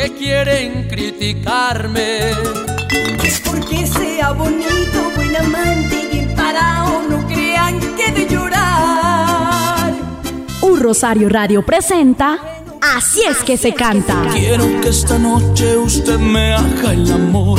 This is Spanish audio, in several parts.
que quieren criticarme. Es porque sea bonito, buen amante y parado, no crean que de llorar. Un Rosario Radio presenta Así es que se canta. Quiero que esta noche usted me haga el amor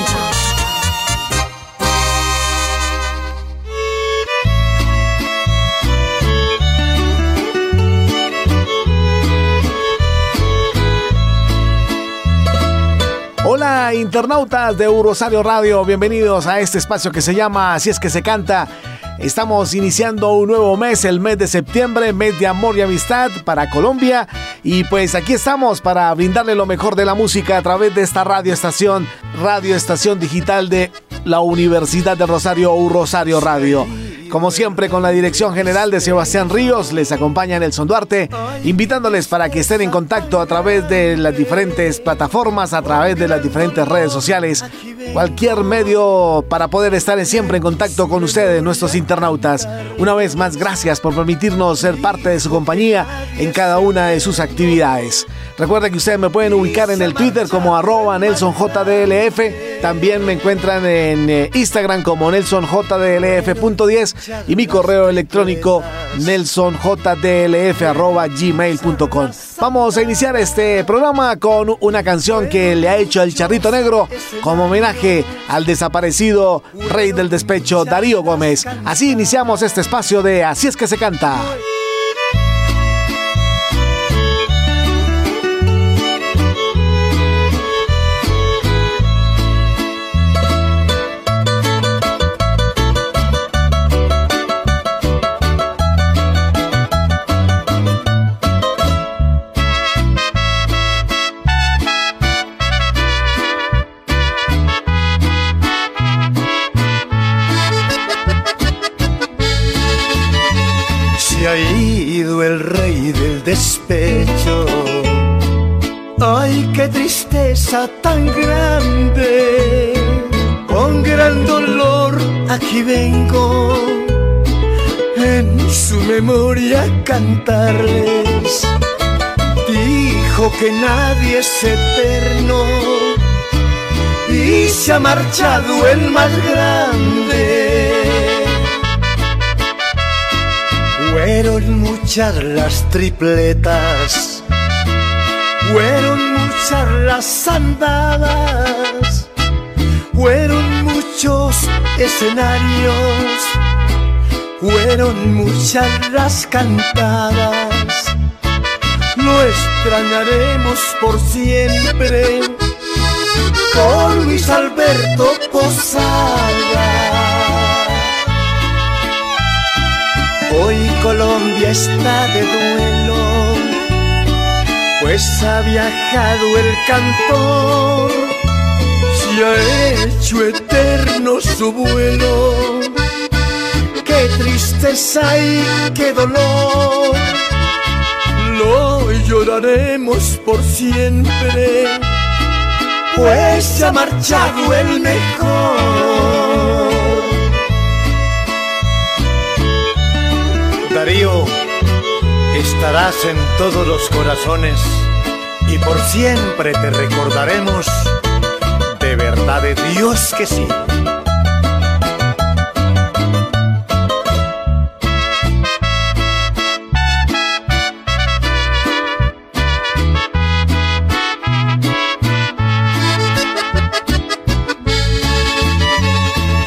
Internautas de Rosario Radio, bienvenidos a este espacio que se llama Así es que se canta. Estamos iniciando un nuevo mes, el mes de septiembre, mes de amor y amistad para Colombia. Y pues aquí estamos para brindarle lo mejor de la música a través de esta radio estación, radio estación digital de la Universidad de Rosario, U Rosario Radio. Como siempre, con la dirección general de Sebastián Ríos, les acompaña Nelson Duarte, invitándoles para que estén en contacto a través de las diferentes plataformas, a través de las diferentes redes sociales, cualquier medio para poder estar siempre en contacto con ustedes, nuestros internautas. Una vez más, gracias por permitirnos ser parte de su compañía en cada una de sus actividades. Recuerden que ustedes me pueden ubicar en el Twitter como arroba NelsonJDLF. También me encuentran en eh, Instagram como NelsonJDLF.10 y mi correo electrónico nelsonjdlf.gmail.com. Vamos a iniciar este programa con una canción que le ha hecho el Charrito Negro como homenaje al desaparecido rey del despecho Darío Gómez. Así iniciamos este espacio de Así es que se canta. Qué tristeza tan grande. Con gran dolor aquí vengo en su memoria cantarles. Dijo que nadie es eterno y se ha marchado el más grande. Fueron muchas las tripletas, fueron las andadas, fueron muchos escenarios, fueron muchas las cantadas. Lo extrañaremos por siempre con Luis Alberto Posada. Hoy Colombia está de duelo pues ha viajado el cantor, se ha hecho eterno su vuelo. Qué tristeza y qué dolor, lo lloraremos por siempre, pues se ha marchado el mejor. Darío estarás en todos los corazones y por siempre te recordaremos, de verdad de Dios que sí.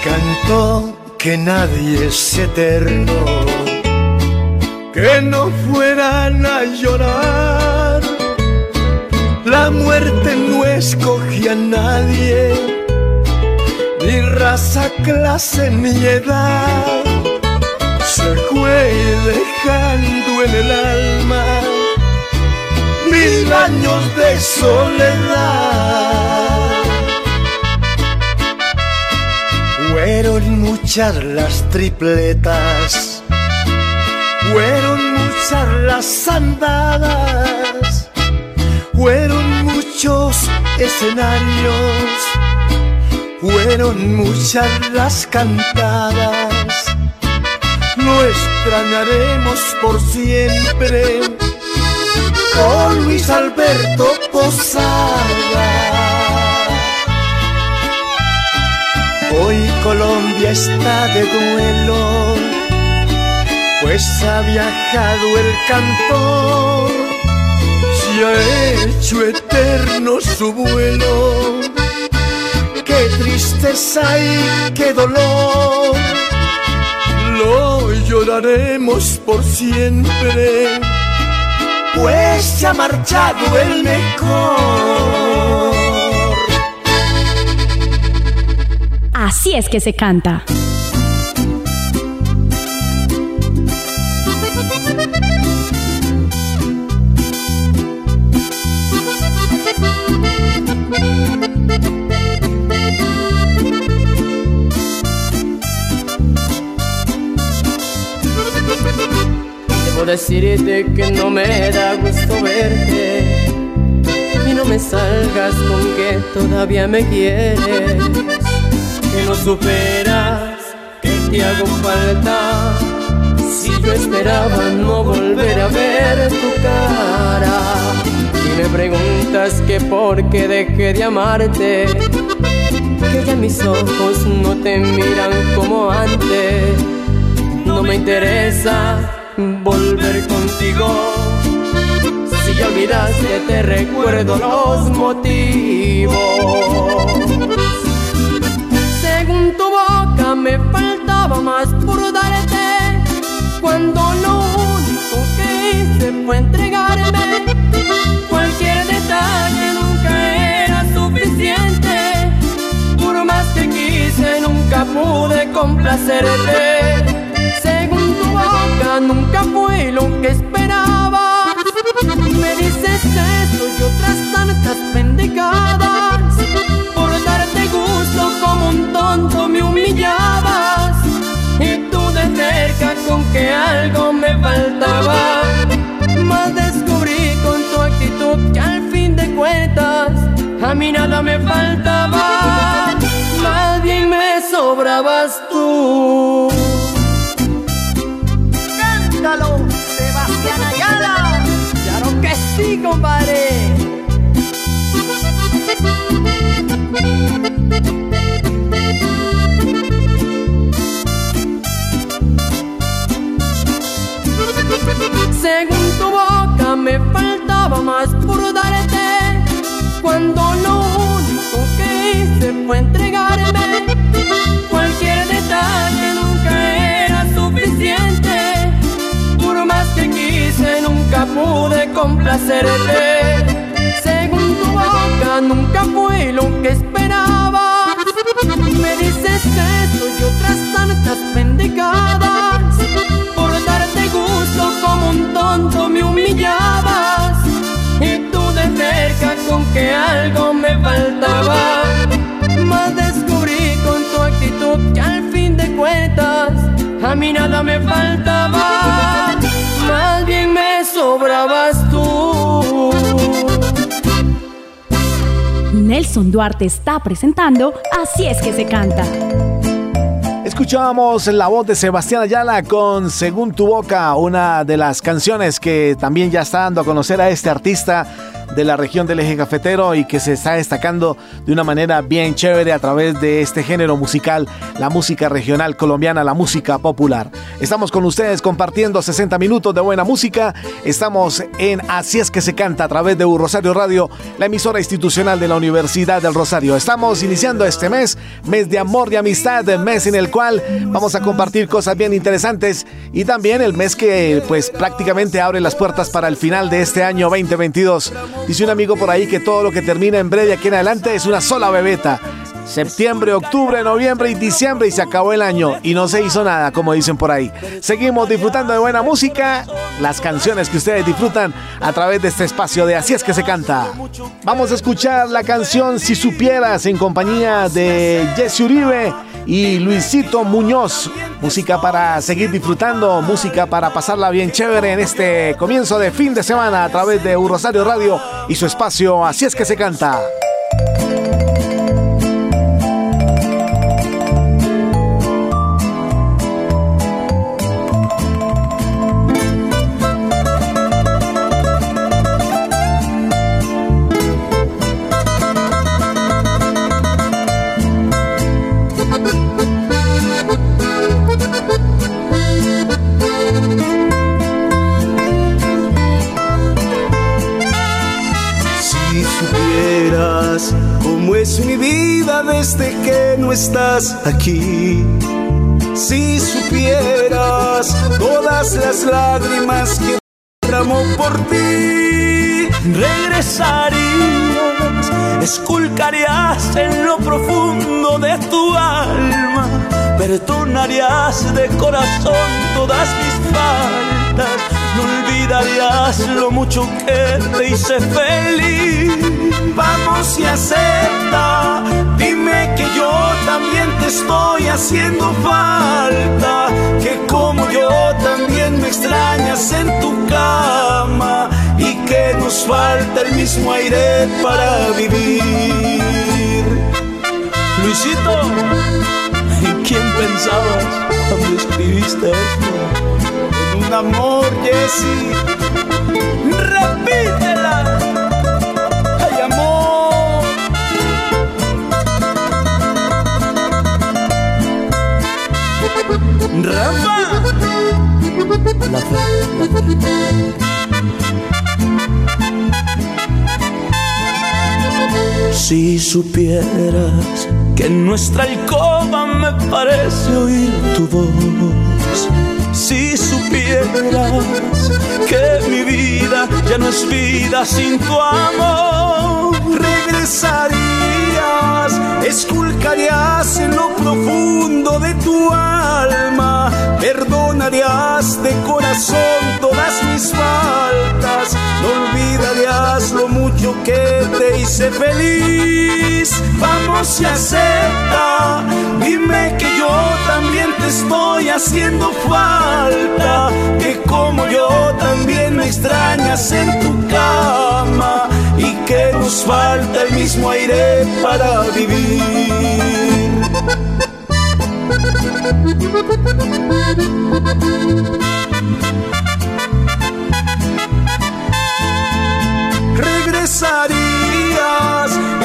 Cantó que nadie es eterno que no fueran a llorar. La muerte no escogía a nadie, ni raza, clase ni edad. Se fue dejando en el alma mil años de soledad. Fueron muchas las tripletas, fueron muchas las andadas, fueron muchos escenarios, fueron muchas las cantadas. Lo extrañaremos por siempre con Luis Alberto Posada. Hoy Colombia está de duelo, pues ha viajado el cantor, se ha hecho eterno su vuelo. Qué tristeza y qué dolor, lo lloraremos por siempre, pues se ha marchado el mejor. Así es que se canta. Decirte que no me da gusto verte. Y no me salgas con que todavía me quieres. Que no superas, que te hago falta. Si yo esperaba no volver a ver tu cara. Y me preguntas que por qué dejé de amarte, que ya mis ojos no te miran como antes, no me interesa volver contigo. Si ya olvidaste te recuerdo los motivos en tu boca me faltaba más por darte cuando lo único que hice fue entregarme. Cualquier detalle nunca era suficiente, por más que quise nunca pude complacerte. Boca nunca fue lo que esperaba. Me dices eso y otras tantas pendejadas como un tonto me humillabas y tú de cerca con que algo me faltaba. Más descubrí con tu actitud que al fin de cuentas a mí nada me faltaba, bien me sobrabas tú. Cántalo, Sebastián Ayala. Claro que sí, compadre. Según tu boca me faltaba más por darte complacerte. Según tu boca nunca fue lo que esperaba Me dices eso y otras tantas pendejadas. Como un tonto me humillabas. Y tú de cerca con que algo me faltaba. Más descubrí con tu actitud que al fin de cuentas a mí nada me faltaba, Nelson Duarte está presentando Así es que se canta. Escuchábamos la voz de Sebastián Ayala con Según tu boca, una de las canciones que también ya está dando a conocer a este artista de la región del eje cafetero y que se está destacando de una manera bien chévere a través de este género musical, la música regional colombiana, la música popular. Estamos con ustedes compartiendo 60 minutos de buena música. Estamos en Así es que se canta a través de Rosario Radio, la emisora institucional de la Universidad del Rosario. Estamos iniciando este mes, mes de amor y amistad, mes en el cual vamos a compartir cosas bien interesantes y también el mes que pues prácticamente abre las puertas para el final de este año 2022. Dice un amigo por ahí que todo lo que termina en breve aquí en adelante es una sola bebeta. Septiembre, octubre, noviembre y diciembre y se acabó el año y no se hizo nada, como dicen por ahí. Seguimos disfrutando de buena música, las canciones que ustedes disfrutan a través de este espacio de Así es que se canta. Vamos a escuchar la canción Si supieras en compañía de Jesse Uribe y Luisito Muñoz. Música para seguir disfrutando, música para pasarla bien chévere en este comienzo de fin de semana a través de Rosario Radio y su espacio Así es que se canta. Desde que no estás aquí. Si supieras todas las lágrimas que derramó por ti, regresarías, esculcarías en lo profundo de tu alma, perdonarías de corazón todas mis faltas, no olvidarías lo mucho que te hice feliz vamos y acepta. Dime que yo también te estoy haciendo falta. Que como yo también me extrañas en tu cama. Y que nos falta el mismo aire para vivir. Luisito, ¿en quién pensabas cuando escribiste esto? En un amor, Jesse. Repítela. Rafa. Si supieras que en nuestra alcoba me parece oír tu voz. Si supieras que mi vida ya no es vida sin tu amor, regresarías, esculcarías en lo profundo de tu alma, perdonarías de corazón todas mis faltas, no olvidarías lo mucho que te hice feliz. Vamos y acepta, dime haciendo falta, que como yo también me extrañas en tu cama y que nos falta el mismo aire para vivir. Regresarías,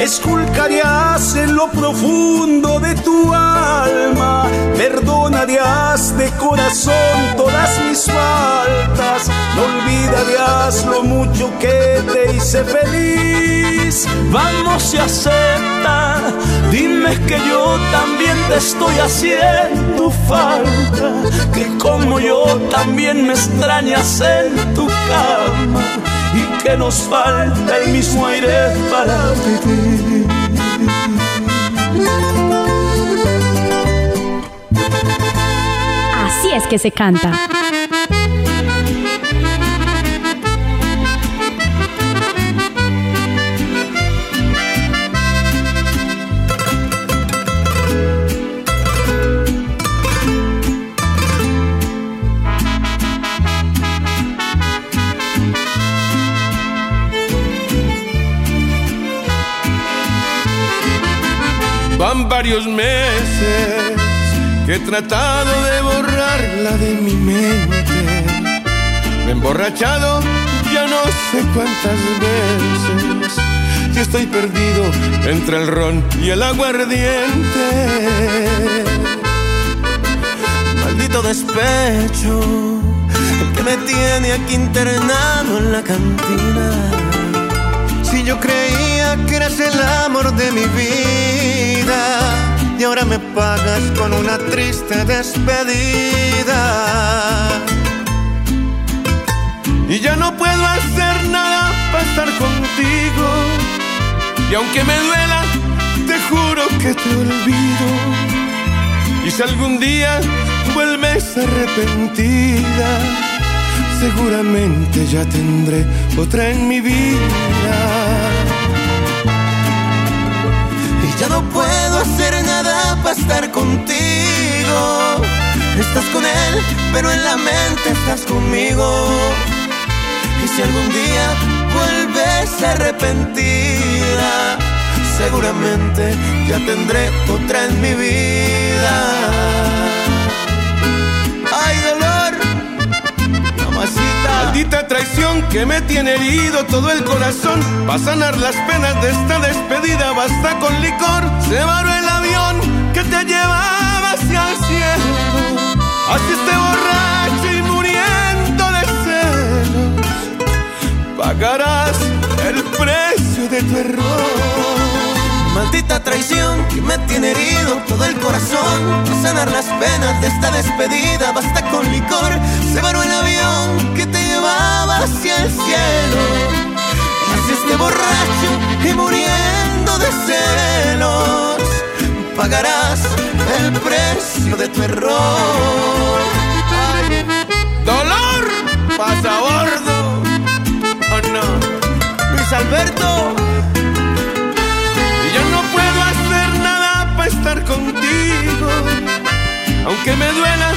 esculcarías en lo profundo de tu alma, perdonarías de corazón todas mis faltas, no olvidarías lo mucho que te hice feliz. Vamos y acepta, dime que yo también te estoy haciendo falta, que como yo también me extrañas en tu cama que nos falta el mismo aire para vivir. Así es que se canta. Varios meses que he tratado de borrarla de mi mente. Me he emborrachado, ya no sé cuántas veces y estoy perdido entre el ron y el aguardiente. Maldito despecho, que me tiene aquí internado en la cantina. Yo creía que eras el amor de mi vida y ahora me pagas con una triste despedida. Y ya no puedo hacer nada para estar contigo. Y aunque me duela, te juro que te olvido. Y si algún día vuelves arrepentida, seguramente ya tendré otra en mi vida. Ya no puedo hacer nada para estar contigo. Estás con él, pero en la mente estás conmigo. Y si algún día vuelves arrepentida, seguramente ya tendré otra en mi vida. Maldita traición que me tiene herido todo el corazón. Va sanar las penas de esta despedida, basta con licor. Se varó el avión que te llevaba hacia el cielo. Así esté borracho y muriendo de celos. Pagarás el precio de tu error. Maldita traición que me tiene herido todo el corazón. Para sanar las penas de esta despedida, basta con licor. Se varó el avión hacia el cielo. Y así esté borracho y muriendo de celos, pagarás el precio de tu error. ¡Dolor! ¡Pasa a bordo! ¡Oh no! Luis Alberto. Y yo no puedo hacer nada para estar contigo. Aunque me duela,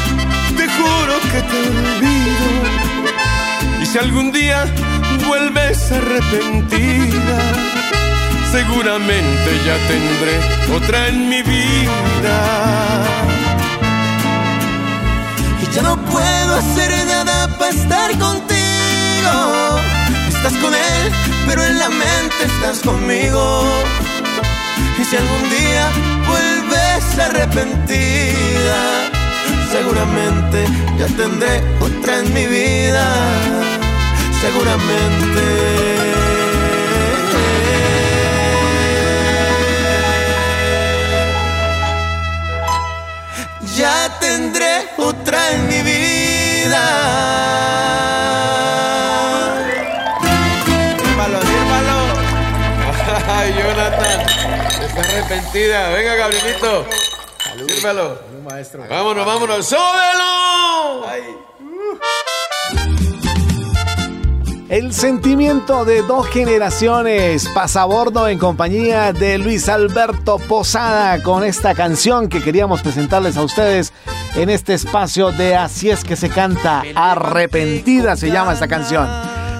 te juro que te olvido. Si algún día vuelves arrepentida, seguramente ya tendré otra en mi vida. Y ya no puedo hacer nada para estar contigo. Estás con él, pero en la mente estás conmigo. Y si algún día vuelves arrepentida, seguramente ya tendré otra en mi vida. Seguramente. Ya tendré otra en mi vida. Sírvalo, sírvalo. Ay, Jonathan, está arrepentida. Venga, Gabrielito. Sírvalo. maestro. Vámonos, vámonos. ¡Súbelo! El sentimiento de dos generaciones pasa a bordo en compañía de Luis Alberto Posada con esta canción que queríamos presentarles a ustedes en este espacio de Así es que se canta. Arrepentida se llama esta canción.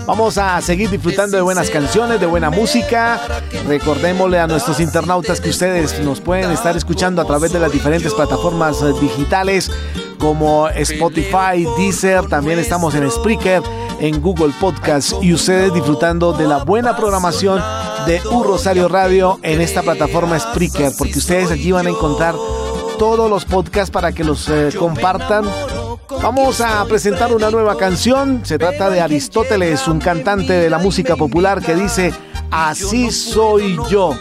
Vamos a seguir disfrutando de buenas canciones, de buena música. Recordémosle a nuestros internautas que ustedes nos pueden estar escuchando a través de las diferentes plataformas eh, digitales como Spotify, Deezer, también estamos en Spreaker, en Google Podcast y ustedes disfrutando de la buena programación de Un Rosario Radio en esta plataforma Spreaker, porque ustedes allí van a encontrar todos los podcasts para que los eh, compartan Vamos a presentar una nueva canción. Se trata de Aristóteles, un cantante de la música popular que dice, Así soy yo.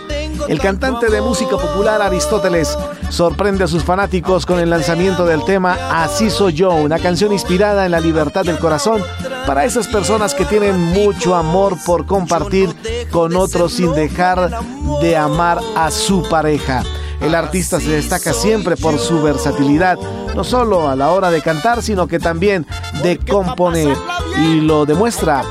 El cantante de música popular Aristóteles sorprende a sus fanáticos con el lanzamiento del tema Así soy yo, una canción inspirada en la libertad del corazón para esas personas que tienen mucho amor por compartir con otros sin dejar de amar a su pareja. El artista se destaca siempre por su versatilidad, no solo a la hora de cantar, sino que también de componer. Y lo demuestra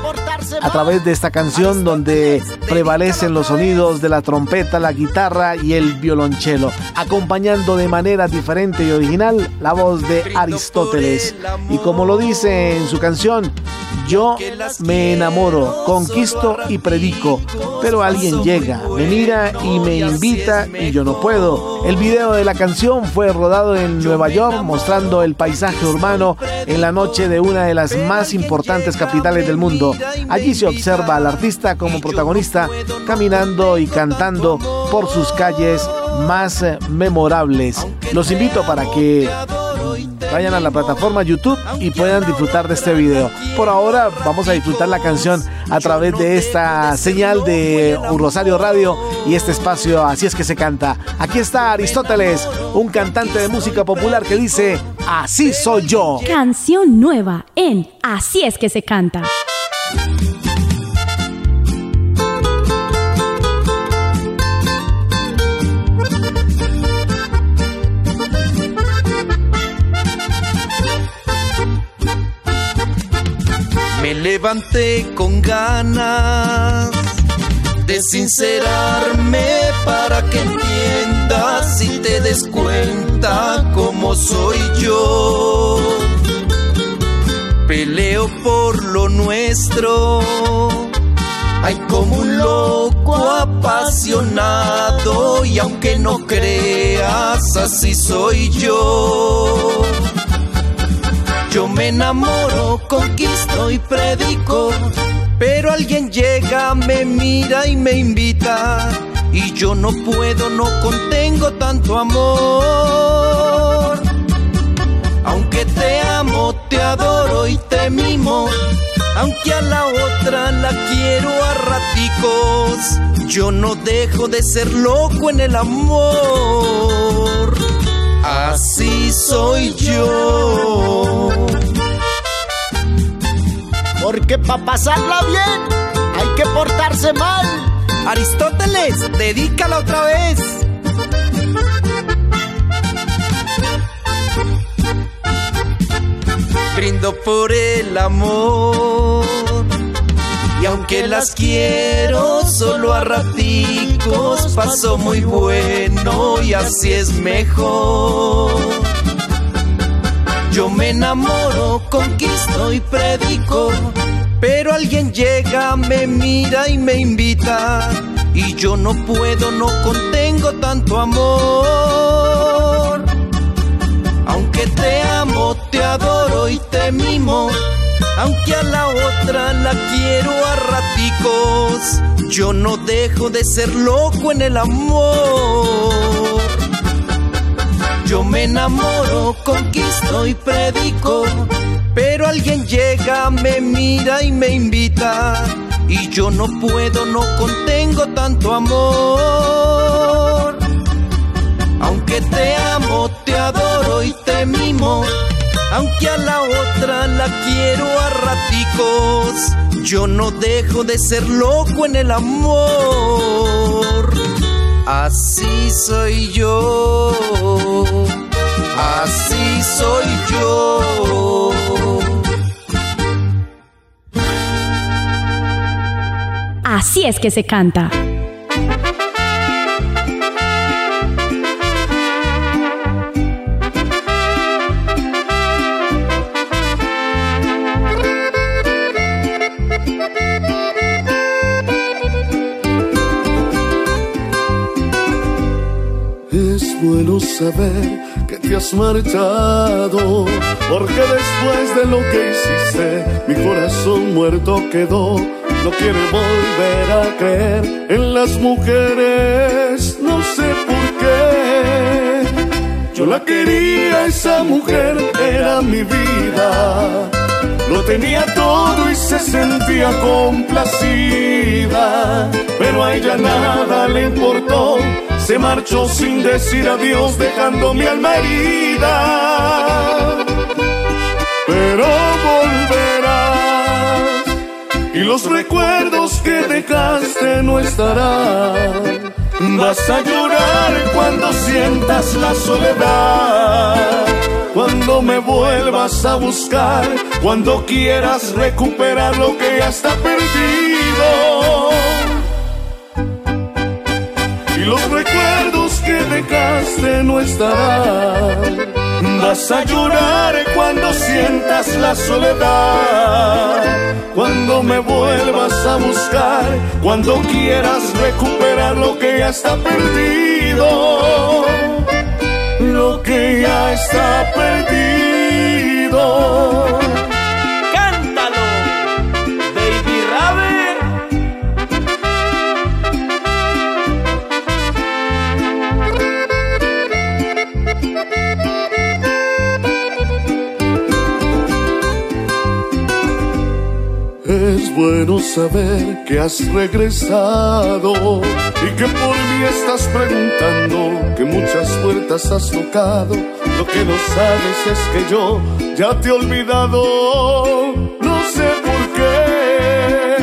a través de esta canción donde prevalecen los sonidos de la trompeta, la guitarra y el violonchelo, acompañando de manera diferente y original la voz de Aristóteles. Y como lo dice en su canción, yo me enamoro, conquisto y predico, pero alguien llega, me mira y me invita y yo no puedo. El video de la canción fue rodado en Nueva York mostrando el paisaje urbano en la noche de una de las más importantes capitales del mundo. Allí se observa al artista como protagonista caminando y cantando por sus calles más memorables. Los invito para que vayan a la plataforma YouTube y puedan disfrutar de este video. Por ahora vamos a disfrutar la canción a través de esta señal de Rosario Radio y este espacio Así es que se canta. Aquí está Aristóteles, un cantante de música popular que dice Así soy yo. Canción nueva en Así es que se canta. Levanté con ganas de sincerarme para que entiendas y te des cuenta cómo soy yo. Peleo por lo nuestro, hay como un loco apasionado y aunque no creas, así soy yo yo me enamoro, conquisto y predico, pero alguien llega, me mira y me invita, y yo no puedo, no contengo tanto amor. Aunque te amo, te adoro y te mimo, aunque a la otra la quiero a raticos, yo no dejo de ser loco en el amor así soy yo. Porque para pasarla bien hay que portarse mal. Aristóteles, dedícala otra vez. Brindo por el amor y aunque las quiero solo a raticos, paso muy bueno y así es mejor. Yo me enamoro, conquisto y predico, pero alguien llega, me mira y me invita, y yo no puedo, no contengo tanto amor. Aunque te amo, te adoro y te mimo aunque a la otra la quiero a raticos, yo no dejo de ser loco en el amor. Yo me enamoro, conquisto y predico, pero alguien llega, me mira y me invita, y yo no puedo, no contengo tanto amor. Aunque te amo, te adoro y te mimo aunque a la otra la quiero a raticos, yo no dejo de ser loco en el amor. Así soy yo, así soy yo. Así es que se canta. Bueno saber que te has marchado, porque después de lo que hiciste, mi corazón muerto quedó. No quiere volver a creer en las mujeres, no sé por qué. Yo la quería, esa mujer era mi vida. Lo tenía todo y se sentía complacida, pero a ella nada le importó se marchó sin decir adiós dejando mi alma herida. Pero volverás y los recuerdos que dejaste no estarán. Vas a llorar cuando sientas la soledad, cuando me vuelvas a buscar, cuando quieras recuperar lo que ya está perdido dejaste no estarán. Vas a llorar cuando sientas la soledad, cuando me vuelvas a buscar, cuando quieras recuperar lo que ya está perdido, lo que ya está perdido. Saber que has regresado y que por mí estás preguntando, que muchas puertas has tocado. Lo que no sabes es que yo ya te he olvidado, no sé por qué.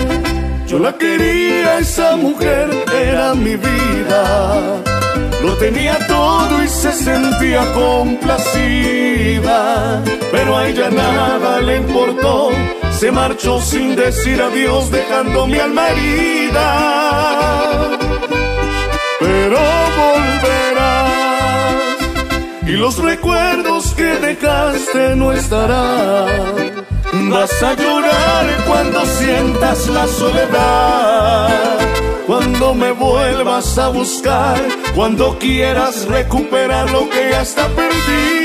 Yo la quería, esa mujer era mi vida. Lo tenía todo y se sentía complacida, pero a ella nada le importó se marchó sin decir adiós dejando mi alma herida. Pero volverás y los recuerdos que dejaste no estarán. Vas a llorar cuando sientas la soledad, cuando me vuelvas a buscar, cuando quieras recuperar lo que ya está perdido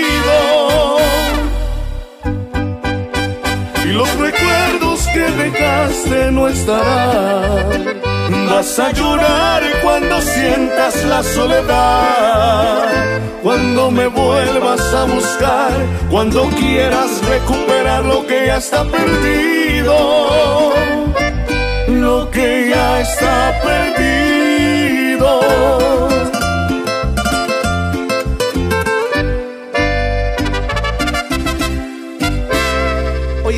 los recuerdos que dejaste no estarán. Vas a llorar cuando sientas la soledad, cuando me vuelvas a buscar, cuando quieras recuperar lo que ya está perdido, lo que ya está perdido.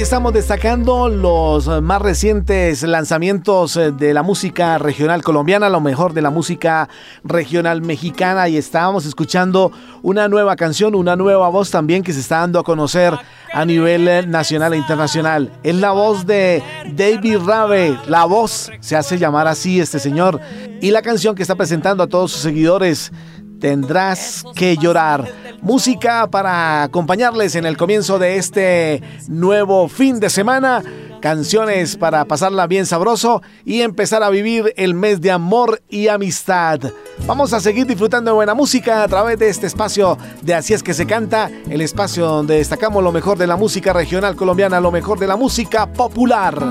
Estamos destacando los más recientes lanzamientos eh, de la música regional colombiana, lo mejor de la música regional mexicana. Y estábamos escuchando una nueva canción, una nueva voz también que se está dando a conocer a nivel eh, nacional e internacional. Es la voz de David Rabe, la voz se hace llamar así este señor. Y la canción que está presentando a todos sus seguidores tendrás que llorar. Música para acompañarles en el comienzo de este nuevo fin de semana. Canciones para pasarla bien sabroso y empezar a vivir el mes de amor y amistad. Vamos a seguir disfrutando de buena música a través de este espacio de Así es que se canta, el espacio donde destacamos lo mejor de la música regional colombiana, lo mejor de la música popular.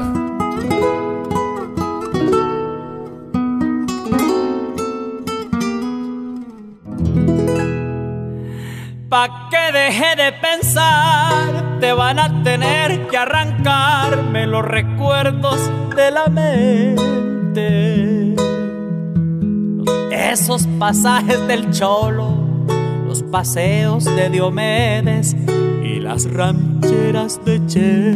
Pa' que deje de pensar, te van a tener que arrancarme los recuerdos de la mente. Esos pasajes del cholo, los paseos de Diomedes y las rancheras de Che.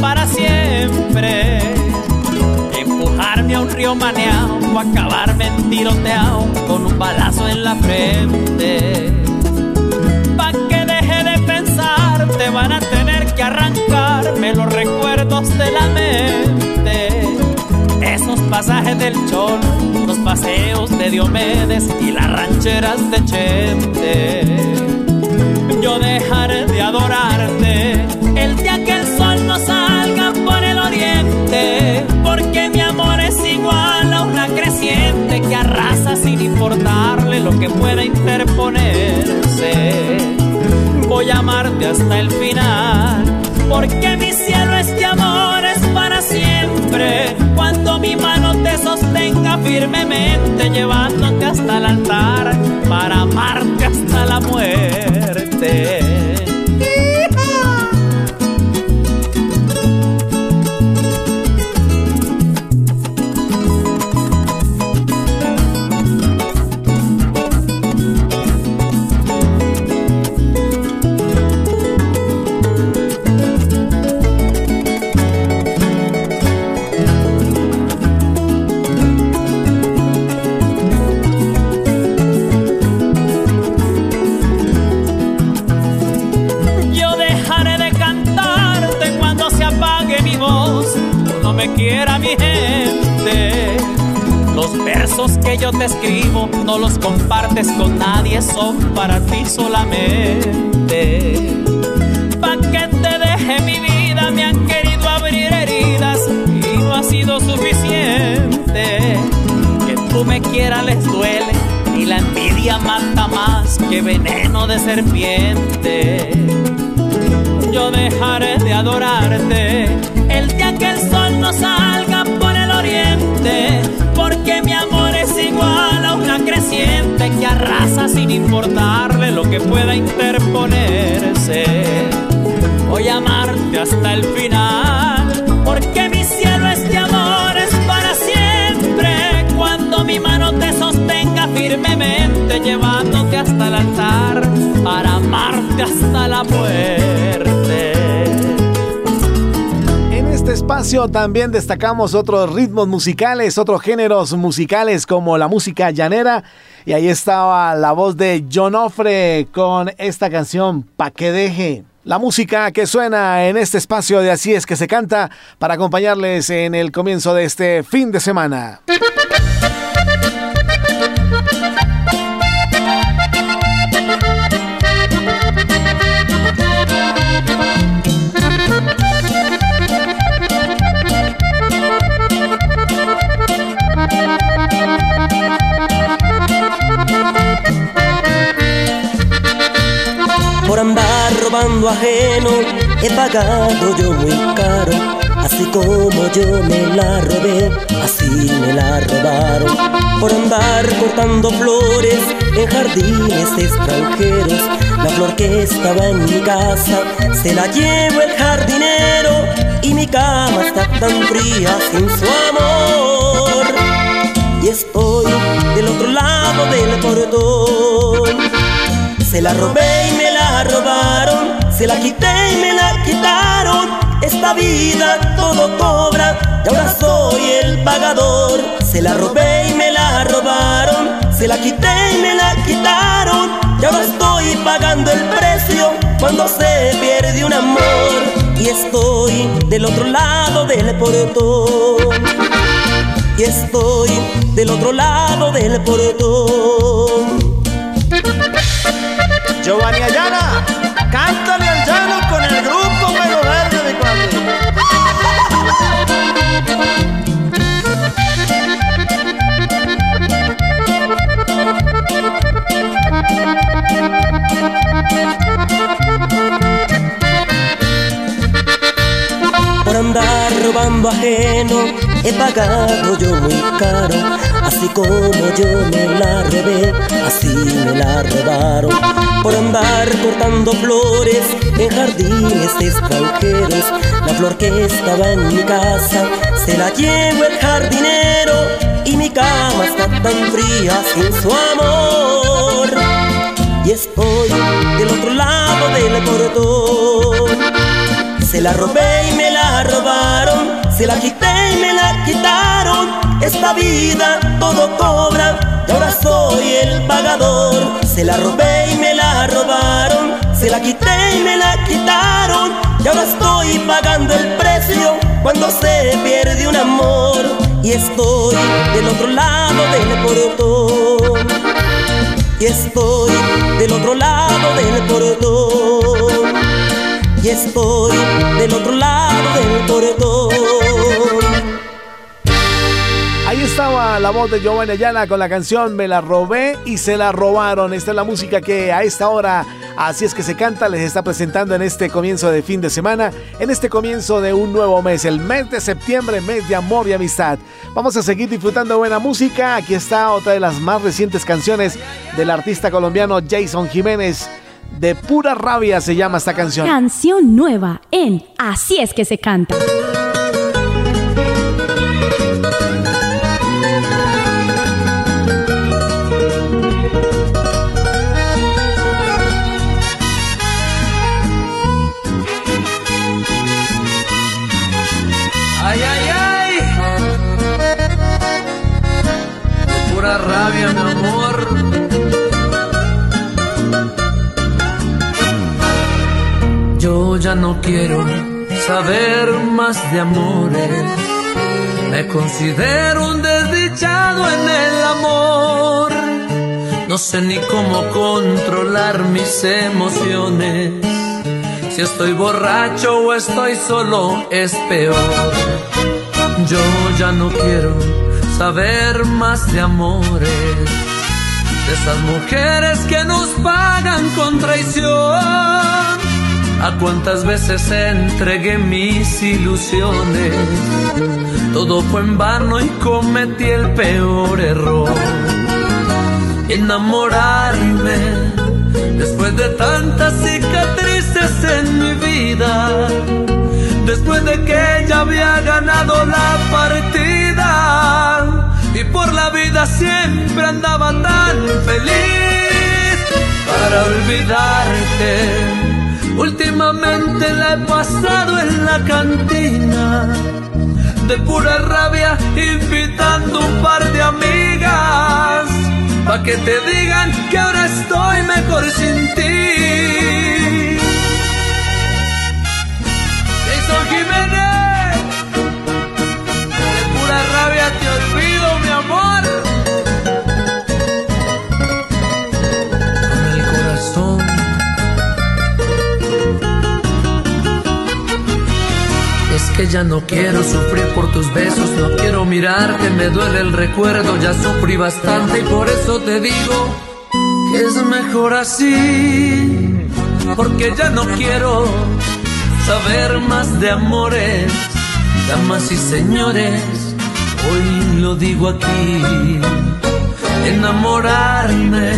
Para siempre. Empujarme a un río maneado o acabarme en tiroteado con un balazo en la frente. Pa' que deje de pensar, te van a tener que arrancarme los recuerdos de la mente. Esos pasajes del cholo, los paseos de Diomedes y las rancheras de Chente. Yo dejaré de adorarte el día que no salga por el oriente, porque mi amor es igual a una creciente que arrasa sin importarle lo que pueda interponerse. Voy a amarte hasta el final, porque mi cielo este amor es para siempre. Cuando mi mano te sostenga firmemente, llevándote hasta el altar para amarte hasta la muerte. Que yo te escribo no los compartes con nadie, son para ti solamente. Pa' que te deje mi vida, me han querido abrir heridas y no ha sido suficiente. Que tú me quieras les duele y la envidia mata más que veneno de serpiente. Yo dejaré de adorarte el día que el sol no salga por el oriente, porque mi amor igual a una creciente que arrasa sin importarle lo que pueda interponerse. Voy a amarte hasta el final, porque mi cielo es de amores para siempre. Cuando mi mano te sostenga firmemente, llevándote hasta el altar, para amarte hasta la muerte. También destacamos otros ritmos musicales, otros géneros musicales como la música llanera. Y ahí estaba la voz de John Ofre con esta canción, Pa' que deje. La música que suena en este espacio de Así es que se canta para acompañarles en el comienzo de este fin de semana. Ajeno he pagado yo muy caro. Así como yo me la robé, así me la robaron. Por andar cortando flores en jardines extranjeros, la flor que estaba en mi casa se la llevo el jardinero y mi cama está tan fría sin su amor. Y estoy del otro lado del portón. Se la robé y me la robaron, se la quité y me la quitaron. Esta vida todo cobra y ahora soy el pagador. Se la robé y me la robaron, se la quité y me la quitaron. Y ahora estoy pagando el precio cuando se pierde un amor. Y estoy del otro lado del portón. Y estoy del otro lado del portón. Giovanni Ayana, cántale al llano con el grupo Pelo Verde, mi Por andar robando ajeno he pagado yo muy caro, así como yo me la robé, así me la robaron. Por andar cortando flores en jardines extranjeros, la flor que estaba en mi casa se la llevo el jardinero y mi cama está tan fría sin su amor. Y estoy del otro lado del portón. Se la robé y me la robaron, se la quité y me quitaron. Esta vida todo cobra y ahora soy el pagador. Se la robé y me la robaron, se la quité y me la quitaron. Y ahora estoy pagando el precio cuando se pierde un amor. Y estoy del otro lado del portón. Y estoy del otro lado del portón y estoy del otro lado del portón. Estaba la voz de Giovanni Ayala con la canción Me la robé y se la robaron. Esta es la música que a esta hora, así es que se canta, les está presentando en este comienzo de fin de semana, en este comienzo de un nuevo mes, el mes de septiembre, mes de amor y amistad. Vamos a seguir disfrutando buena música. Aquí está otra de las más recientes canciones del artista colombiano Jason Jiménez. De pura rabia se llama esta canción. Canción nueva en Así es que se canta. No quiero saber más de amores. Me considero un desdichado en el amor. No sé ni cómo controlar mis emociones. Si estoy borracho o estoy solo es peor. Yo ya no quiero saber más de amores. de esas mujeres que nos pagan con traición. A cuántas veces entregué mis ilusiones, todo fue en vano y cometí el peor error. Enamorarme después de tantas cicatrices en mi vida, después de que ya había ganado la partida y por la vida siempre andaba tan feliz para olvidarte. Últimamente la he pasado en la cantina, de pura rabia invitando un par de amigas, pa' que te digan que ahora estoy mejor sin ti. Jason Jiménez, que ya no quiero sufrir por tus besos, no quiero mirarte, me duele el recuerdo, ya sufrí bastante y por eso te digo que es mejor así, porque ya no quiero saber más de amores, damas y señores, hoy lo digo aquí, enamorarme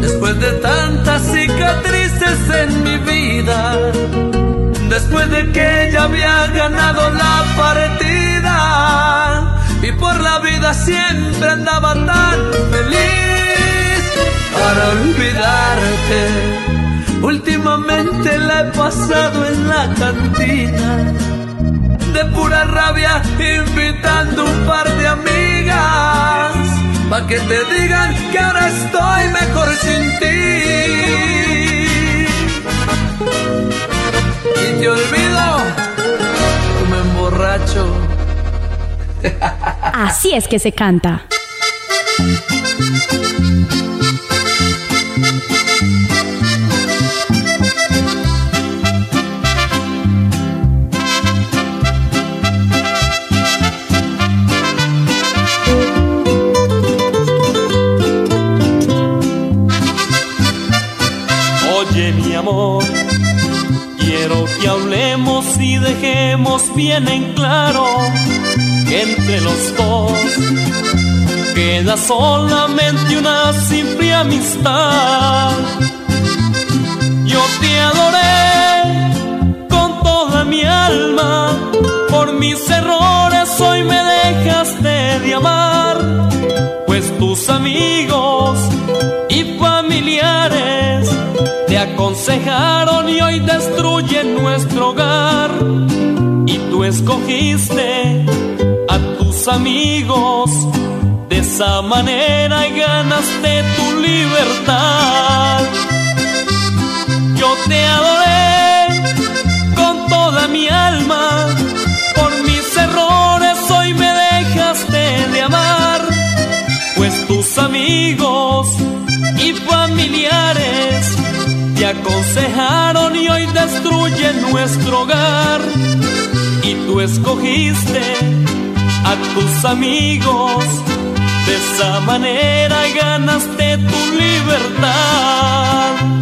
después de tantas cicatrices en mi vida, después de que ya había ganado la partida y por la vida siempre andaba tan feliz para olvidarte. Últimamente la he pasado en la cantina, de pura rabia invitando un par de amigas, pa' que te digan que ahora estoy mejor sin ti. Te olvido, o me emborracho. Así es que se canta. Oye mi amor, quiero que hablemos y dejemos bien en claro que entre los dos queda solamente una simple amistad. Yo te adoré con toda mi alma, por mis errores hoy me dejaste de amar, pues tus amigos aconsejaron y hoy destruyen nuestro hogar. Y tú escogiste a tus amigos, de esa manera ganaste tu libertad. Yo te adoré con toda mi alma, aconsejaron y hoy destruyen nuestro hogar. Y tú escogiste a tus amigos, de esa manera ganaste tu libertad.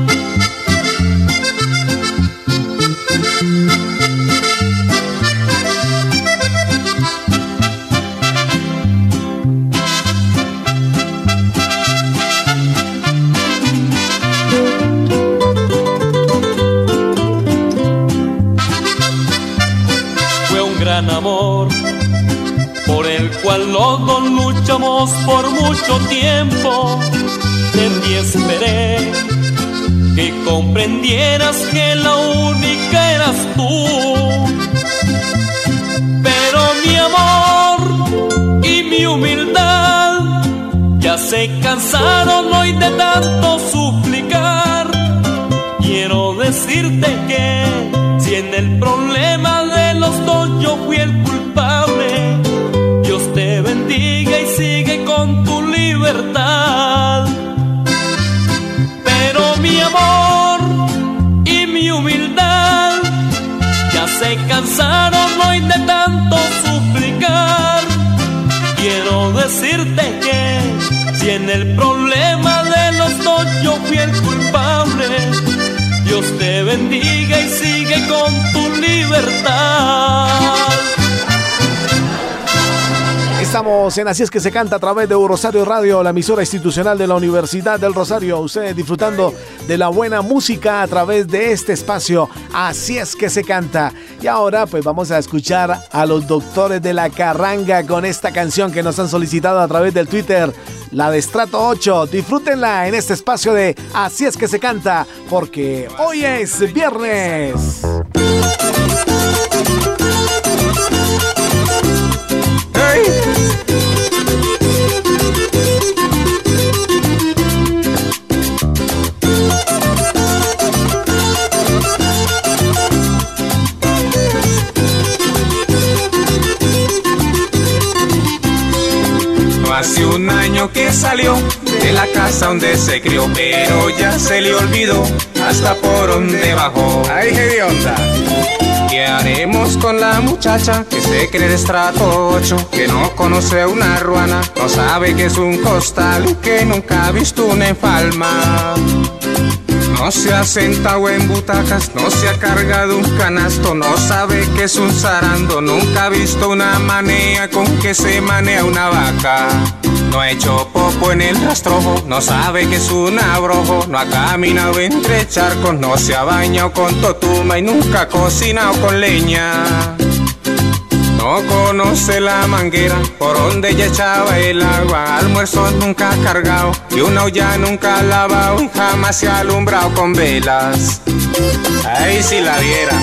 Por mucho tiempo. De ti esperé que comprendieras que la única eras tú. Pero mi amor y mi humildad ya se cansaron hoy de tanto suplicar. Quiero decirte cansaron hoy de tanto suplicar. Quiero decirte que Si en el problema de los dos yo fui el culpable, Dios te bendiga y sigue con tu libertad. Estamos en Así es que se canta a través de Rosario Radio, la emisora institucional de la Universidad del Rosario. Ustedes disfrutando de la buena música a través de este espacio. Así es que se canta. Y ahora pues vamos a escuchar a los doctores de la carranga con esta canción que nos han solicitado a través del Twitter, la de Estrato 8. Disfrútenla en este espacio de Así es que se canta, porque hoy es viernes. Un año que salió de la casa donde se crió, pero ya se le olvidó hasta por donde bajó. ¡Ay, qué onda! ¿Qué haremos con la muchacha que se cree de estrato 8? Que no conoce una ruana, no sabe que es un costal, que nunca ha visto una enfalma. No se ha sentado en butacas, no se ha cargado un canasto, no sabe que es un zarando, nunca ha visto una manea con que se manea una vaca. No ha hecho popo en el rastrojo, no sabe que es un abrojo, no ha caminado entre charcos, no se ha bañado con totuma y nunca ha cocinado con leña. No conoce la manguera por donde ya echaba el agua. Almuerzo nunca cargado y una olla nunca lavado jamás se ha alumbrado con velas. Ay, si la viera.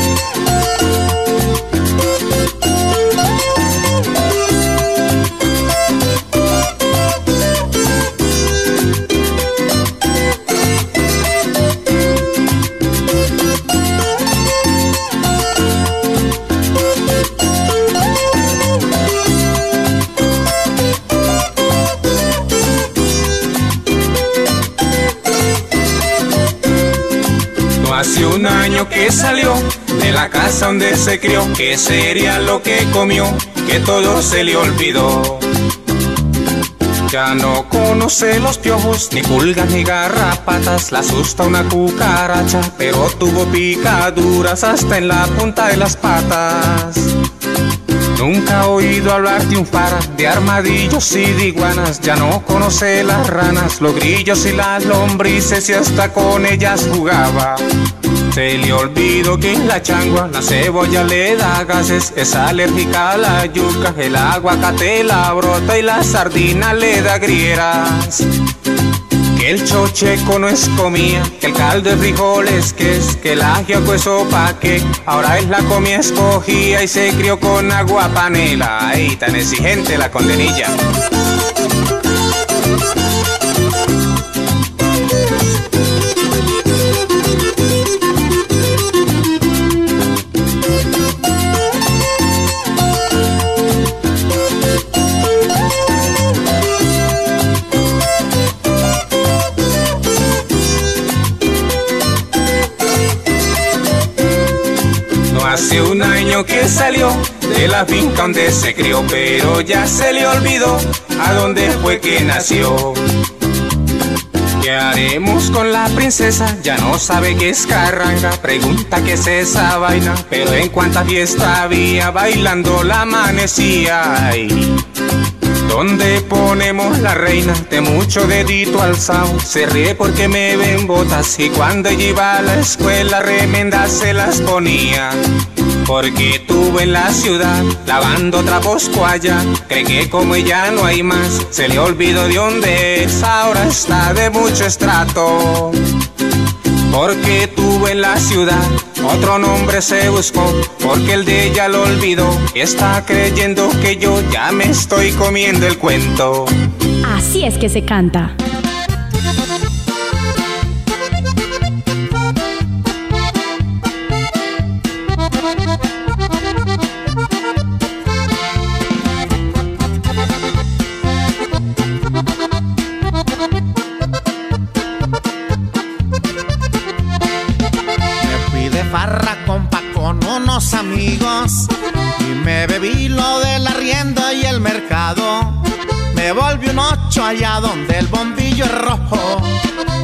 Que salió de la casa donde se crió, que sería lo que comió, que todo se le olvidó. Ya no conoce los piojos, ni pulgas ni garrapatas, la asusta una cucaracha, pero tuvo picaduras hasta en la punta de las patas. Nunca ha oído hablar de un fara, de armadillos y de iguanas, ya no conoce las ranas, los grillos y las lombrices y hasta con ellas jugaba. Se le olvidó que la changua, la cebolla le da gases, es alérgica a la yuca, el aguacate la brota y la sardina le da grieras. El chocheco no es comida, que el caldo de frijoles que es, que el ajiaco es sopa que ahora es la comida escogida y se crió con agua panela. Ay, tan exigente la condenilla. Salió de la finca donde se crió, pero ya se le olvidó a dónde fue que nació. ¿Qué haremos con la princesa? Ya no sabe qué es carranga, pregunta qué es esa vaina, pero en cuánta fiesta había bailando la amanecía. Ay. ¿Dónde ponemos la reina? De mucho dedito alzado. Se ríe porque me ven botas y cuando iba a la escuela remenda se las ponía. Porque tuve en la ciudad lavando trapos allá. Cree que como ella no hay más, se le olvidó de dónde es. Ahora está de mucho estrato. Porque tuve en la ciudad otro nombre se buscó, porque el de ella lo olvidó. Y está creyendo que yo ya me estoy comiendo el cuento. Así es que se canta. Allá donde el bombillo es rojo.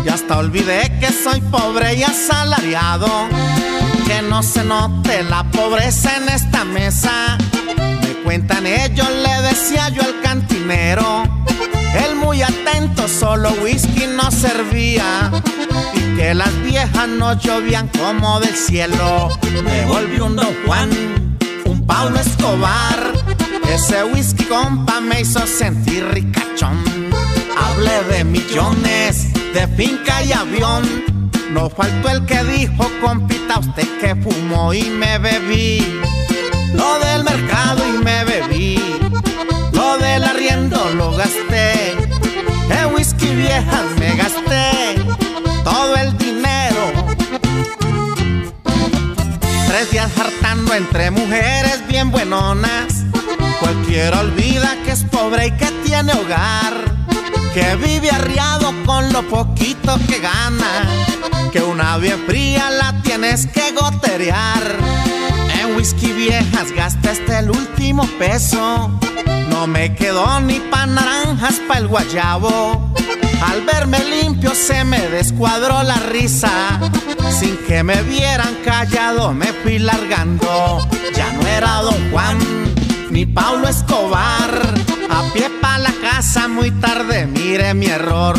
Y hasta olvidé que soy pobre y asalariado. Que no se note la pobreza en esta mesa. Me cuentan ellos, le decía yo al cantinero. Él muy atento, solo whisky no servía. Y que las viejas no llovían como del cielo. Me volvió un Don Juan, un Pablo Escobar. Ese whisky compa me hizo sentir ricachón. Hablé de millones, de finca y avión. No faltó el que dijo, compita, usted que fumó y me bebí. Lo del mercado y me bebí. Lo del arriendo lo gasté. En whisky viejas me gasté todo el dinero. Tres días hartando entre mujeres bien buenonas. Cualquiera olvida que es pobre y que tiene hogar. Que vive arriado con lo poquito que gana. Que una bien fría la tienes que goterear. En whisky viejas gastaste el último peso. No me quedó ni pa' naranjas pa' el guayabo. Al verme limpio se me descuadró la risa. Sin que me vieran callado me fui largando. Ya no era Don Juan ni Paulo Escobar. A pie pa' la casa muy tarde, mire mi error.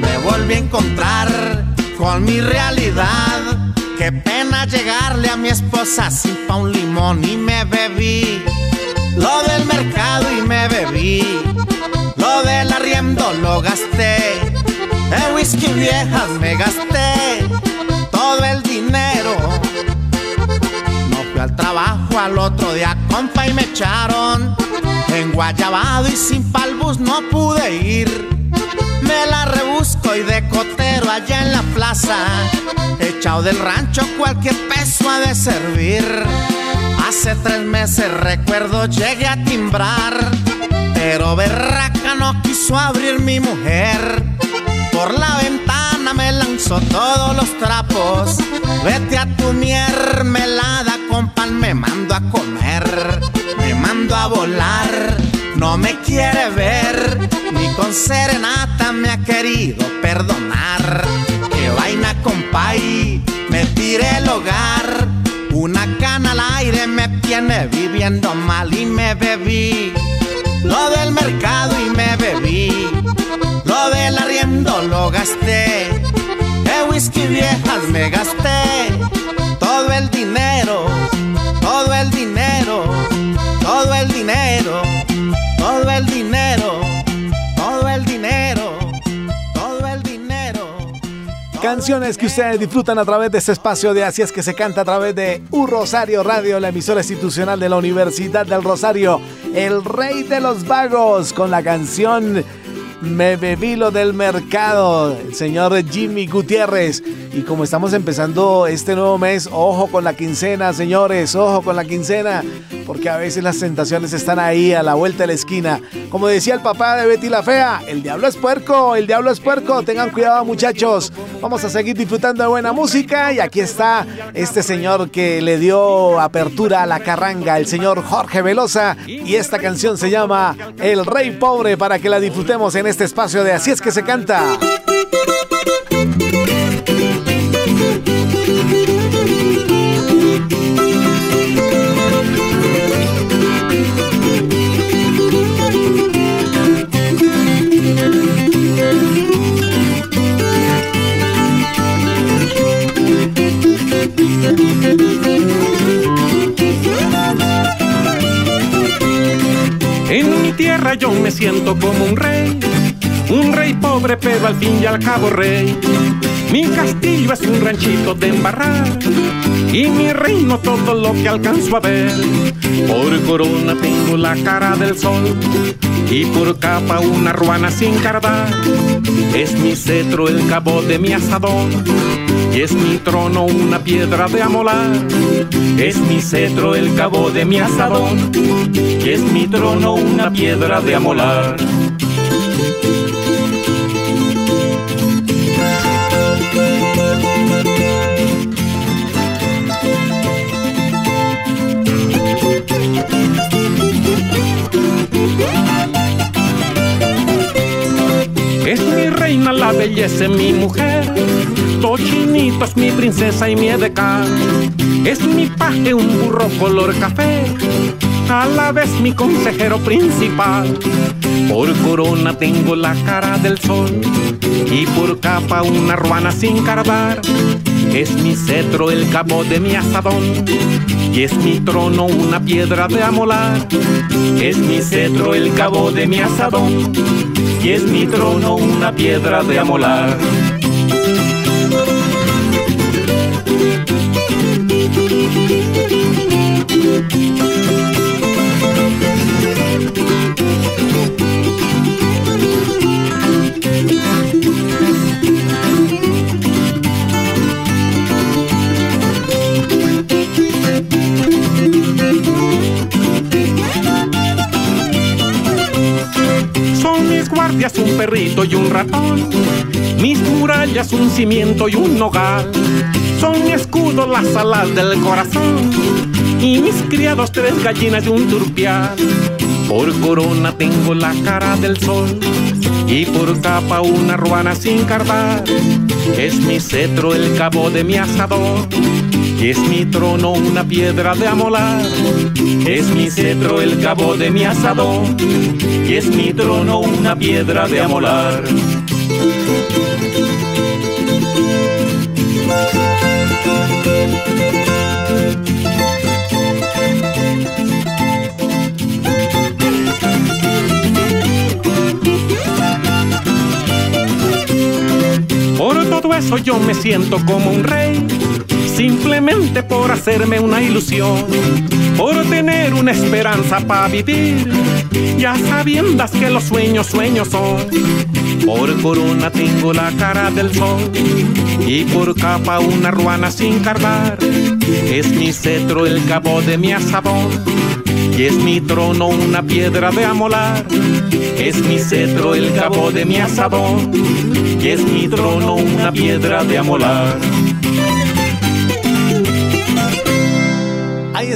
Me volví a encontrar con mi realidad. Qué pena llegarle a mi esposa sin pa' un limón y me bebí. Lo del mercado y me bebí. Lo del arriendo lo gasté. En whisky viejas me gasté todo el dinero. No fui al trabajo al otro día, compa, y me echaron. Guayabado y sin palbus no pude ir. Me la rebusco y de cotero allá en la plaza. Echado del rancho cualquier peso ha de servir. Hace tres meses recuerdo llegué a timbrar. Pero berraca no quiso abrir mi mujer. Por la ventana me lanzó todos los trapos. Vete a tu mermelada, pan me mando a comer. Me mando a volar, no me quiere ver. Ni con serenata me ha querido perdonar. Que vaina, compay, me tiré el hogar. Una cana al aire me tiene viviendo mal y me bebí. Lo del mercado y me bebí. Lo del arriendo lo gasté. De whisky viejas me gasté. Todo el dinero, Canciones que ustedes disfrutan a través de este espacio de Así es que se canta a través de Un Rosario Radio, la emisora institucional de la Universidad del Rosario, el rey de los vagos, con la canción Me bebí lo del mercado, el señor Jimmy Gutiérrez. Y como estamos empezando este nuevo mes, ojo con la quincena, señores, ojo con la quincena, porque a veces las tentaciones están ahí a la vuelta de la esquina. Como decía el papá de Betty la Fea, el diablo es puerco, el diablo es puerco, tengan cuidado muchachos. Vamos a seguir disfrutando de buena música y aquí está este señor que le dio apertura a la carranga, el señor Jorge Velosa, y esta canción se llama El Rey Pobre para que la disfrutemos en este espacio de Así es que se canta. Fin y al cabo rey. Mi castillo es un ranchito de embarrar y mi reino todo lo que alcanzo a ver. Por corona tengo la cara del sol y por capa una ruana sin cardar. Es mi cetro el cabo de mi asadón y es mi trono una piedra de amolar. Es mi cetro el cabo de mi asadón y es mi trono una piedra de amolar. Es mi mujer. Tochinito es mi princesa y mi edecán. Es mi paje un burro color café. A la vez mi consejero principal. Por corona tengo la cara del sol y por capa una ruana sin cardar. Es mi cetro el cabo de mi asadón y es mi trono una piedra de amolar. Es mi cetro el cabo de mi asadón y es mi trono una piedra de amolar. Perrito y un ratón, mis murallas un cimiento y un nogal. Son mi escudo las alas del corazón y mis criados tres gallinas y un turpial. Por corona tengo la cara del sol y por capa una ruana sin cardar. Es mi cetro el cabo de mi asador es mi trono una piedra de amolar. Es mi cetro el cabo de mi asador y es mi trono una piedra de amolar. Por todo eso yo me siento como un rey, simplemente por hacerme una ilusión, por tener una esperanza para vivir, ya sabiendas que los sueños sueños son. Por corona tengo la cara del sol y por capa una ruana sin cardar. Es mi cetro el cabo de mi asadón y es mi trono una piedra de amolar. Es mi cetro el cabo de mi asadón y es mi trono una piedra de amolar.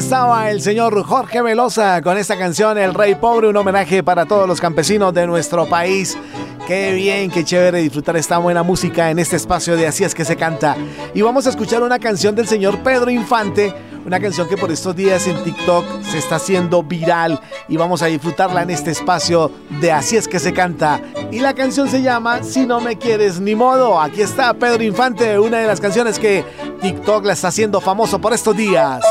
Estaba el señor Jorge Velosa con esta canción El Rey Pobre, un homenaje para todos los campesinos de nuestro país. Qué bien, qué chévere disfrutar esta buena música en este espacio de Así es que se canta. Y vamos a escuchar una canción del señor Pedro Infante, una canción que por estos días en TikTok se está haciendo viral y vamos a disfrutarla en este espacio de Así es que se canta. Y la canción se llama Si no me quieres ni modo. Aquí está Pedro Infante, una de las canciones que TikTok la está haciendo famoso por estos días.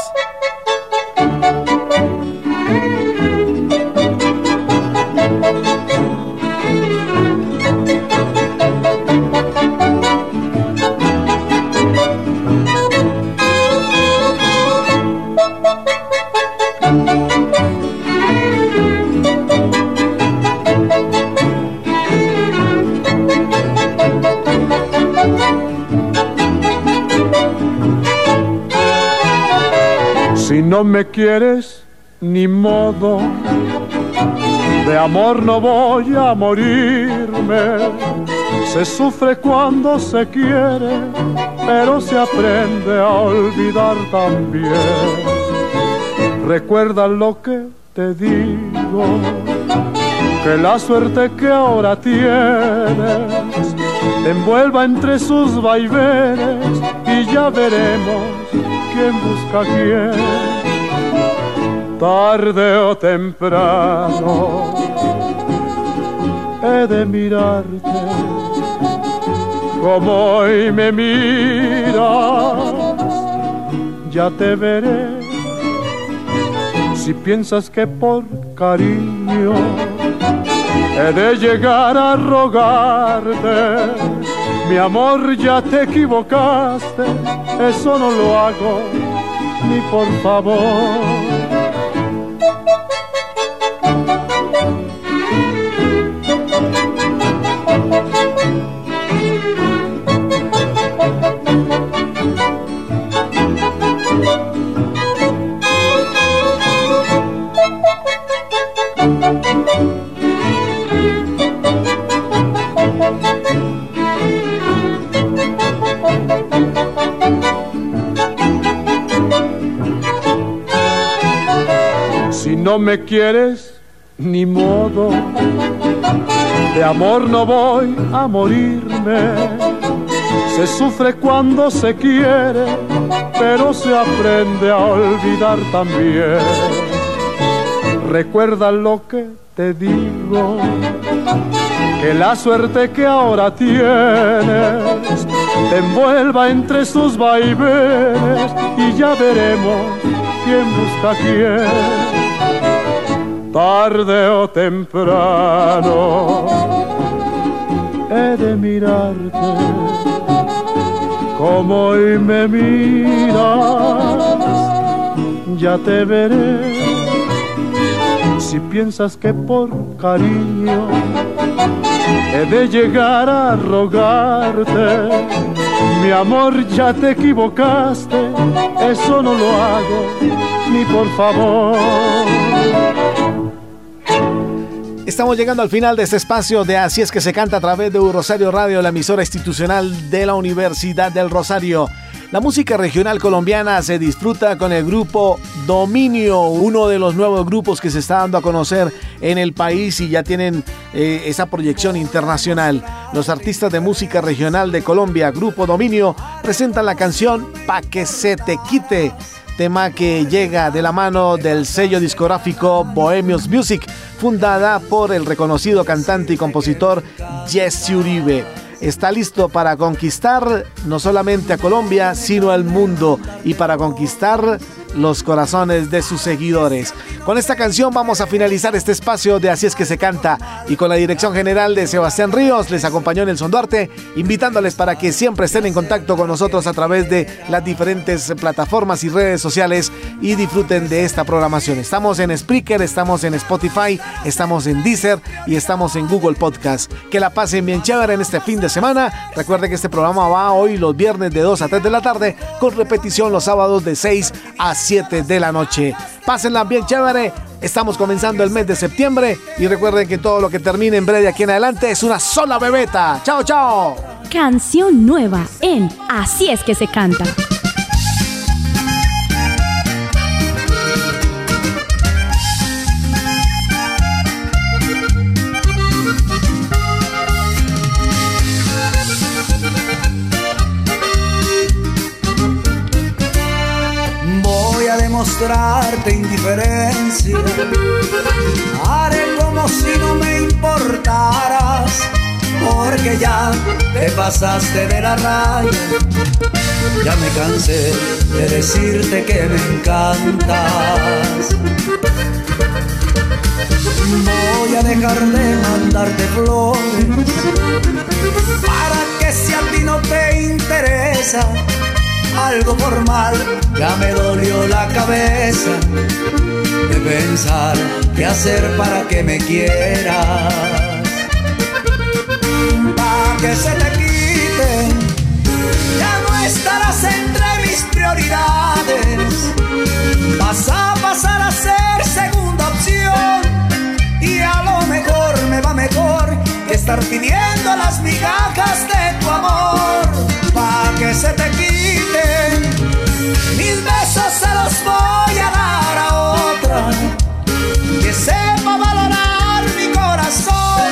No me quieres, ni modo, de amor no voy a morirme. Se sufre cuando se quiere, pero se aprende a olvidar también. Recuerda lo que te digo, que la suerte que ahora tienes te envuelva entre sus vaivenes y ya veremos quién busca quién. Tarde o temprano he de mirarte como hoy me miras, ya te veré. Si piensas que por cariño he de llegar a rogarte, mi amor ya te equivocaste, eso no lo hago ni por favor. Me quieres, ni modo, de amor no voy a morirme. Se sufre cuando se quiere, pero se aprende a olvidar también. Recuerda lo que te digo, que la suerte que ahora tienes te envuelva entre sus vaivenes y ya veremos quién busca quién tarde o temprano he de mirarte como hoy me miras, ya te veré. Si piensas que por cariño he de llegar a rogarte, mi amor ya te equivocaste, eso no lo hago ni por favor. Estamos llegando al final de este espacio de Así es que se canta a través de Rosario Radio, la emisora institucional de la Universidad del Rosario. La música regional colombiana se disfruta con el grupo Dominio, uno de los nuevos grupos que se está dando a conocer en el país y ya tienen eh, esa proyección internacional. Los artistas de música regional de Colombia, Grupo Dominio, presentan la canción Pa' que se te quite tema que llega de la mano del sello discográfico Bohemios Music, fundada por el reconocido cantante y compositor Jesse Uribe. Está listo para conquistar no solamente a Colombia, sino al mundo y para conquistar los corazones de sus seguidores. Con esta canción vamos a finalizar este espacio de Así es que se canta y con la dirección general de Sebastián Ríos les acompañó Nelson Duarte, invitándoles para que siempre estén en contacto con nosotros a través de las diferentes plataformas y redes sociales y disfruten de esta programación. Estamos en Spreaker, estamos en Spotify, estamos en Deezer y estamos en Google Podcast. Que la pasen bien chévere en este fin de semana. Recuerden que este programa va hoy los viernes de 2 a 3 de la tarde con repetición los sábados de 6 a 7 de la noche. Pásenla bien chévere. Estamos comenzando el mes de septiembre y recuerden que todo lo que termine en breve aquí en adelante es una sola bebeta. Chao, chao. Canción nueva en Así es que se canta. Mostrarte indiferencia. Haré como si no me importaras, porque ya te pasaste de la raya. Ya me cansé de decirte que me encantas. Voy a dejar de mandarte flores para que si a ti no te interesa algo formal, ya me dolió la cabeza de pensar qué hacer para que me quieras. Para que se te quite, ya no estarás entre mis prioridades. Vas a pasar a ser segunda opción y a lo mejor me va mejor que estar pidiendo las migajas de tu amor pa' que se te quiten. Mis besos se los voy a dar a otra que sepa valorar mi corazón.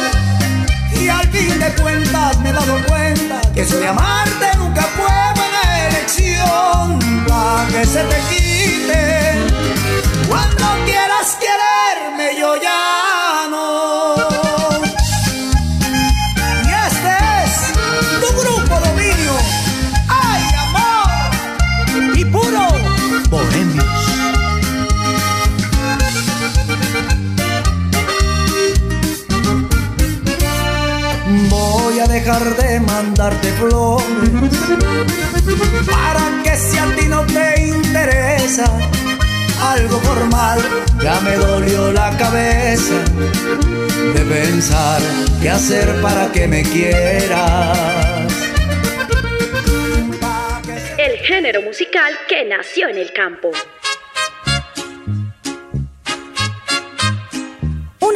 Y al fin de cuentas me he dado cuenta que soy amarte nunca fue buena elección. Pa' que se te quite. Dejar de mandarte flores para que si a ti no te interesa algo formal, ya me dolió la cabeza de pensar qué hacer para que me quieras. El género musical que nació en el campo.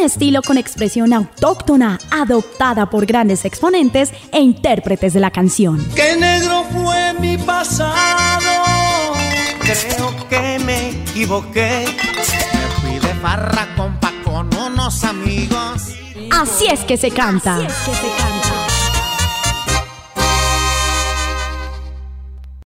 Estilo con expresión autóctona, adoptada por grandes exponentes e intérpretes de la canción. ¡Qué negro fue mi pasado! Creo que me equivoqué. Me fui de farra con con unos somos amigos. Así es que se canta. Así es que se canta.